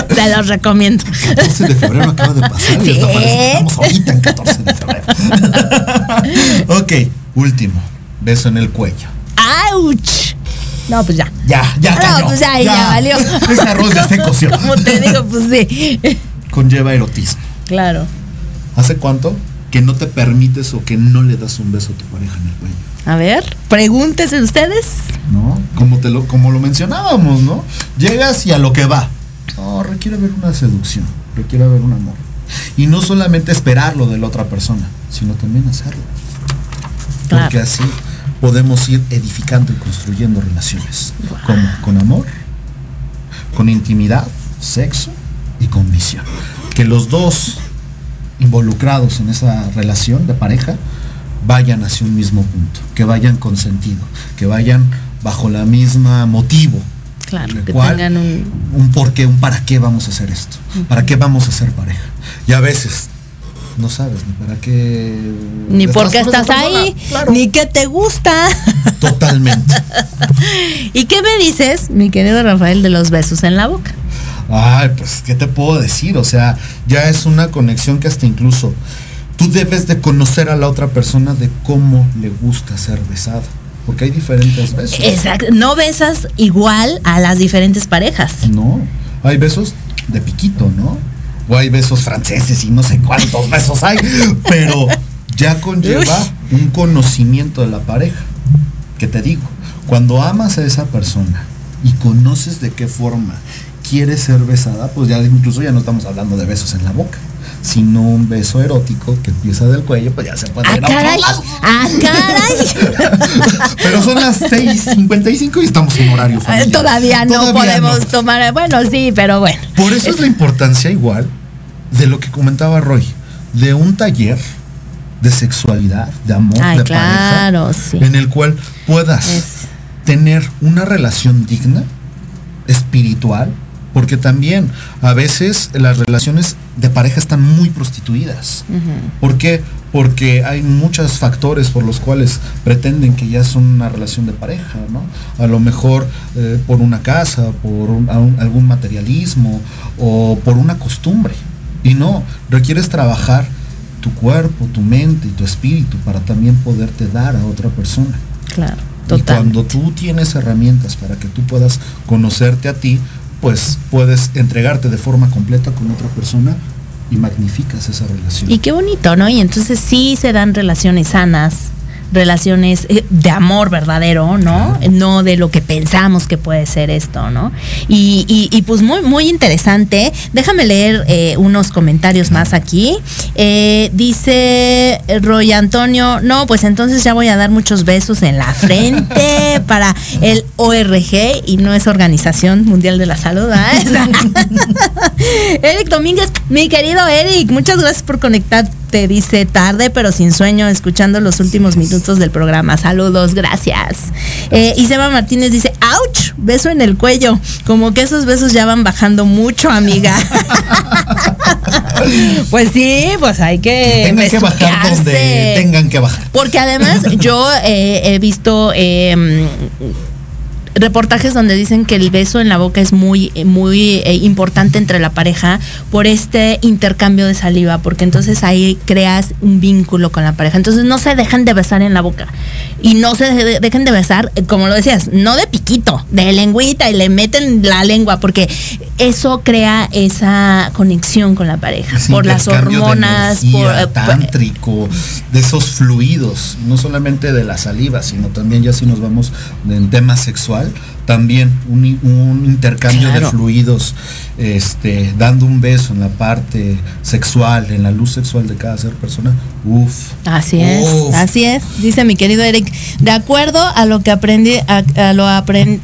te los recomiendo.
14 de febrero acaba de pasar y parece que estamos ahorita en 14 de febrero. ok, último. Beso en el cuello.
¡Auch! No, pues ya.
Ya, ya.
No, pues ya, ya, ya valió.
Ese arroz ya se coció.
Como te digo, pues sí.
Conlleva erotismo.
Claro.
¿Hace cuánto que no te permites o que no le das un beso a tu pareja en el cuello?
A ver, pregúntese ustedes.
¿No? Como, te lo, como lo mencionábamos, ¿no? Llegas y a lo que va. No, requiere haber una seducción, requiere haber un amor. Y no solamente esperarlo de la otra persona, sino también hacerlo. Porque así podemos ir edificando y construyendo relaciones. Como con amor, con intimidad, sexo y con visión. Que los dos involucrados en esa relación de pareja vayan hacia un mismo punto, que vayan con sentido, que vayan bajo la misma motivo.
Claro, que tengan un...
un por qué, un para qué vamos a hacer esto, para qué vamos a ser pareja. Y a veces no sabes ni para qué.
Ni por qué estás ahí, ni qué te gusta.
Totalmente. <laughs>
¿Y qué me dices, mi querido Rafael, de los besos en la boca?
Ay, pues, ¿qué te puedo decir? O sea, ya es una conexión que hasta incluso tú debes de conocer a la otra persona de cómo le gusta ser besada. Porque hay diferentes besos.
Exacto. No besas igual a las diferentes parejas.
No. Hay besos de piquito, ¿no? O hay besos franceses y no sé cuántos <laughs> besos hay. Pero ya conlleva un conocimiento de la pareja. Que te digo, cuando amas a esa persona y conoces de qué forma quiere ser besada, pues ya incluso ya no estamos hablando de besos en la boca sino un beso erótico que empieza del cuello, pues ya se puede
ir a caray! ¡Ah, caray! <laughs>
Pero son las 6.55 y estamos en horario familiar.
Todavía no podemos tomar, bueno, sí, pero bueno.
Por eso es la importancia igual de lo que comentaba Roy, de un taller de sexualidad, de amor, de
claro,
pareja, en el cual puedas tener una relación digna, espiritual, porque también a veces las relaciones de pareja están muy prostituidas. ¿Por qué? Porque hay muchos factores por los cuales pretenden que ya son una relación de pareja, ¿no? A lo mejor eh, por una casa, por algún materialismo o por una costumbre. Y no, requieres trabajar tu cuerpo, tu mente y tu espíritu para también poderte dar a otra persona.
Claro.
Y cuando tú tienes herramientas para que tú puedas conocerte a ti, pues puedes entregarte de forma completa con otra persona y magnificas esa relación.
Y qué bonito, ¿no? Y entonces sí se dan relaciones sanas, relaciones eh, de amor verdadero, ¿no? No de lo que pensamos que puede ser esto, ¿no? Y, pues muy, muy interesante. Déjame leer eh, unos comentarios más aquí. Eh, dice Roy Antonio, no, pues entonces ya voy a dar muchos besos en la frente <laughs> para el ORG y no es Organización Mundial de la Salud. <laughs> <laughs> Eric Domínguez, mi querido Eric, muchas gracias por conectarte te dice tarde pero sin sueño escuchando los últimos minutos del programa. Saludos, gracias. Eh, y Seba Martínez dice, ¡ouch! Beso en el cuello. Como que esos besos ya van bajando mucho, amiga. <laughs> pues sí, pues hay que...
Tengan que bajar donde tengan que bajar.
Porque además yo eh, he visto... Eh, reportajes donde dicen que el beso en la boca es muy, muy eh, importante entre la pareja por este intercambio de saliva, porque entonces ahí creas un vínculo con la pareja. Entonces no se dejan de besar en la boca y no se dejen de besar, como lo decías, no de piquito, de lengüita y le meten la lengua, porque eso crea esa conexión con la pareja, por las hormonas,
de por, eh, tántrico, de esos fluidos, no solamente de la saliva, sino también ya si nos vamos en tema sexual también un, intercambio de fluidos, este, dando un beso en la parte sexual, en la luz sexual de cada ser persona, uff.
Así es, así es, dice mi querido Eric. De acuerdo a lo que aprendí, a, lo,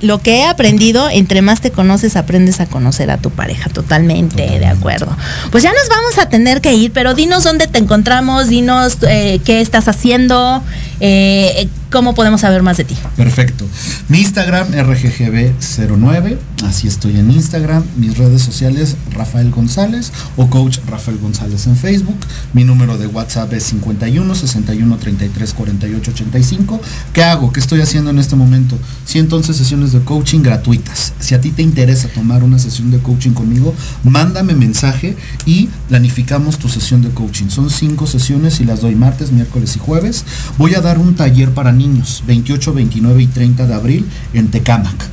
lo que he aprendido, entre más te conoces, aprendes a conocer a tu pareja. Totalmente, de acuerdo. Pues ya nos vamos a tener que ir, pero dinos dónde te encontramos, dinos eh, qué estás haciendo, eh, ¿cómo podemos saber más de ti?
Perfecto. Mi Instagram, RGGB09, así estoy en Instagram. Mis redes sociales, Rafael González o Coach Rafael González en Facebook. Mi número de WhatsApp es 51 61 33 48 85. ¿Qué hago? ¿Qué estoy haciendo en este momento? Sí, entonces sesiones de coaching gratuitas. Si a ti te interesa tomar una sesión de coaching conmigo, mándame mensaje y planificamos tu sesión de coaching. Son cinco sesiones y las doy martes, miércoles y jueves. Voy a dar un taller para niños, 28, 29 y 30 de abril en Tecámac.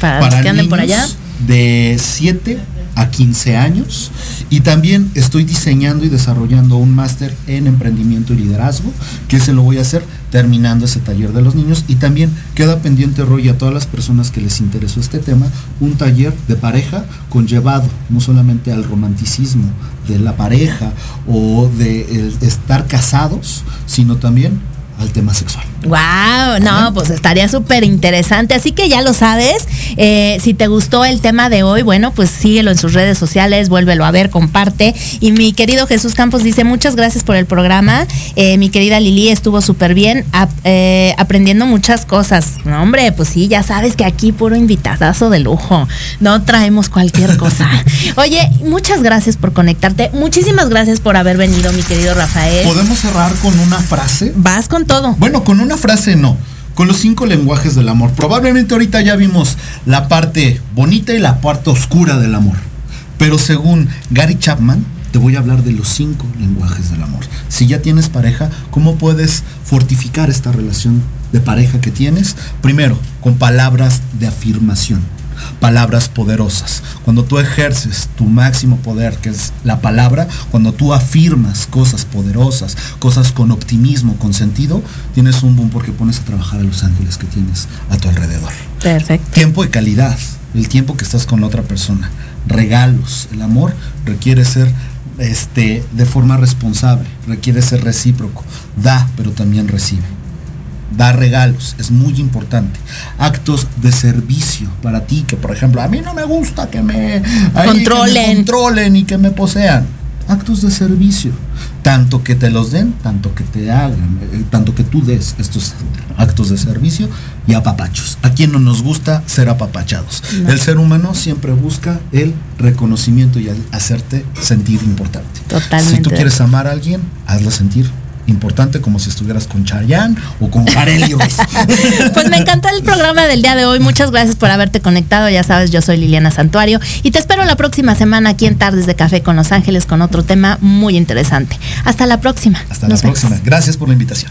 Para, que anden por allá.
De 7 a 15 años y también estoy diseñando y desarrollando un máster en emprendimiento y liderazgo que se lo voy a hacer terminando ese taller de los niños y también queda pendiente Roy a todas las personas que les interesó este tema un taller de pareja conllevado no solamente al romanticismo de la pareja o de estar casados sino también al tema sexual.
Wow, no, pues estaría súper interesante. Así que ya lo sabes. Eh, si te gustó el tema de hoy, bueno, pues síguelo en sus redes sociales, vuélvelo a ver, comparte. Y mi querido Jesús Campos dice muchas gracias por el programa. Eh, mi querida Lili estuvo súper bien eh, aprendiendo muchas cosas. No, hombre, pues sí, ya sabes que aquí puro invitadazo de lujo. No traemos cualquier cosa. <laughs> Oye, muchas gracias por conectarte. Muchísimas gracias por haber venido, mi querido Rafael.
¿Podemos cerrar con una frase?
Vas con todo.
Bueno, con una frase no. Con los cinco lenguajes del amor. Probablemente ahorita ya vimos la parte bonita y la parte oscura del amor. Pero según Gary Chapman, te voy a hablar de los cinco lenguajes del amor. Si ya tienes pareja, ¿cómo puedes fortificar esta relación de pareja que tienes? Primero, con palabras de afirmación palabras poderosas. Cuando tú ejerces tu máximo poder, que es la palabra, cuando tú afirmas cosas poderosas, cosas con optimismo, con sentido, tienes un boom porque pones a trabajar a los ángeles que tienes a tu alrededor.
Perfecto.
Tiempo de calidad, el tiempo que estás con la otra persona. Regalos, el amor requiere ser este, de forma responsable, requiere ser recíproco. Da, pero también recibe dar regalos, es muy importante. Actos de servicio para ti, que por ejemplo, a mí no me gusta que me,
controlen.
controlen y que me posean. Actos de servicio. tanto que te los den, tanto que te hagan, eh, tanto que tú des estos actos de servicio y apapachos. A quien no nos gusta ser apapachados. El ser humano siempre busca el reconocimiento y hacerte sentir importante.
Totalmente.
Si tú quieres amar a alguien, hazlo sentir importante como si estuvieras con Chayanne o con Carelio. <laughs>
pues me encantó el programa del día de hoy. Muchas gracias por haberte conectado. Ya sabes, yo soy Liliana Santuario y te espero la próxima semana aquí en Tardes de Café con Los Ángeles con otro tema muy interesante. Hasta la próxima.
Hasta la próxima. Gracias por la invitación.